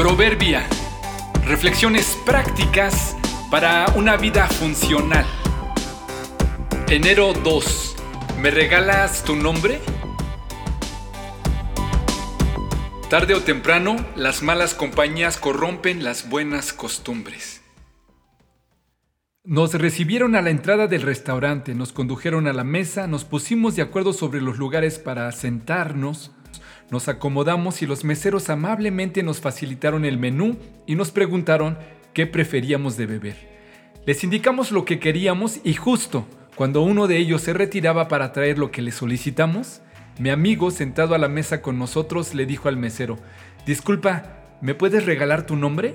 Proverbia. Reflexiones prácticas para una vida funcional. Enero 2. ¿Me regalas tu nombre? Tarde o temprano, las malas compañías corrompen las buenas costumbres. Nos recibieron a la entrada del restaurante, nos condujeron a la mesa, nos pusimos de acuerdo sobre los lugares para sentarnos, nos acomodamos y los meseros amablemente nos facilitaron el menú y nos preguntaron qué preferíamos de beber. Les indicamos lo que queríamos y justo cuando uno de ellos se retiraba para traer lo que le solicitamos, mi amigo, sentado a la mesa con nosotros, le dijo al mesero, Disculpa, ¿me puedes regalar tu nombre?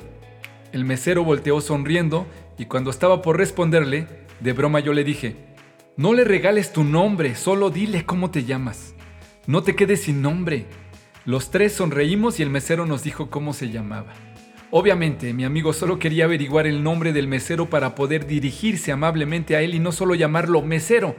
El mesero volteó sonriendo y cuando estaba por responderle, de broma yo le dije, No le regales tu nombre, solo dile cómo te llamas. No te quedes sin nombre. Los tres sonreímos y el mesero nos dijo cómo se llamaba. Obviamente, mi amigo solo quería averiguar el nombre del mesero para poder dirigirse amablemente a él y no solo llamarlo mesero.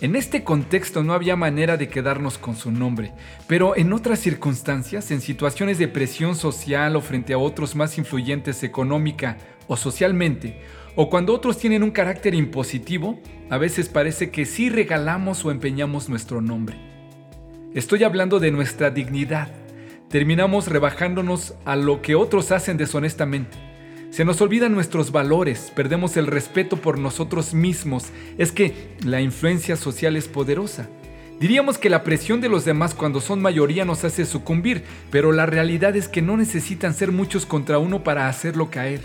En este contexto no había manera de quedarnos con su nombre, pero en otras circunstancias, en situaciones de presión social o frente a otros más influyentes económica o socialmente, o cuando otros tienen un carácter impositivo, a veces parece que sí regalamos o empeñamos nuestro nombre. Estoy hablando de nuestra dignidad. Terminamos rebajándonos a lo que otros hacen deshonestamente se nos olvidan nuestros valores, perdemos el respeto por nosotros mismos. Es que la influencia social es poderosa. Diríamos que la presión de los demás cuando son mayoría nos hace sucumbir, pero la realidad es que no necesitan ser muchos contra uno para hacerlo caer.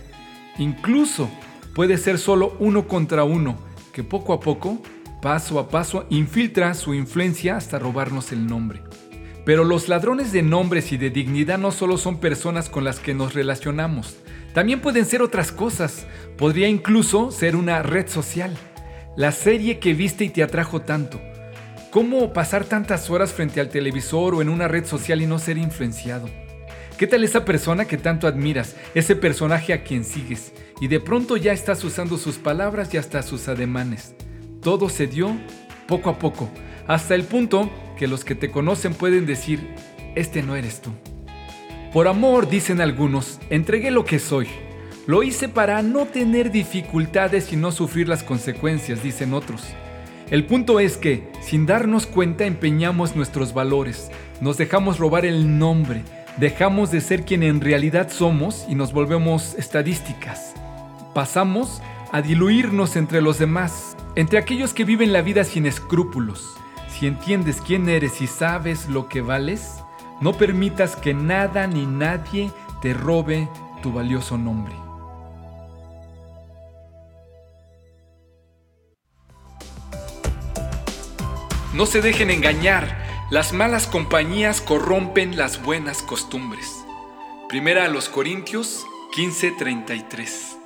Incluso puede ser solo uno contra uno, que poco a poco, paso a paso, infiltra su influencia hasta robarnos el nombre. Pero los ladrones de nombres y de dignidad no solo son personas con las que nos relacionamos, también pueden ser otras cosas. Podría incluso ser una red social. La serie que viste y te atrajo tanto. ¿Cómo pasar tantas horas frente al televisor o en una red social y no ser influenciado? ¿Qué tal esa persona que tanto admiras, ese personaje a quien sigues, y de pronto ya estás usando sus palabras y hasta sus ademanes? Todo se dio poco a poco, hasta el punto que los que te conocen pueden decir, este no eres tú. Por amor, dicen algunos, entregué lo que soy. Lo hice para no tener dificultades y no sufrir las consecuencias, dicen otros. El punto es que, sin darnos cuenta, empeñamos nuestros valores, nos dejamos robar el nombre, dejamos de ser quien en realidad somos y nos volvemos estadísticas. Pasamos a diluirnos entre los demás, entre aquellos que viven la vida sin escrúpulos. Si entiendes quién eres y sabes lo que vales, no permitas que nada ni nadie te robe tu valioso nombre. No se dejen engañar, las malas compañías corrompen las buenas costumbres. Primera a los Corintios 15:33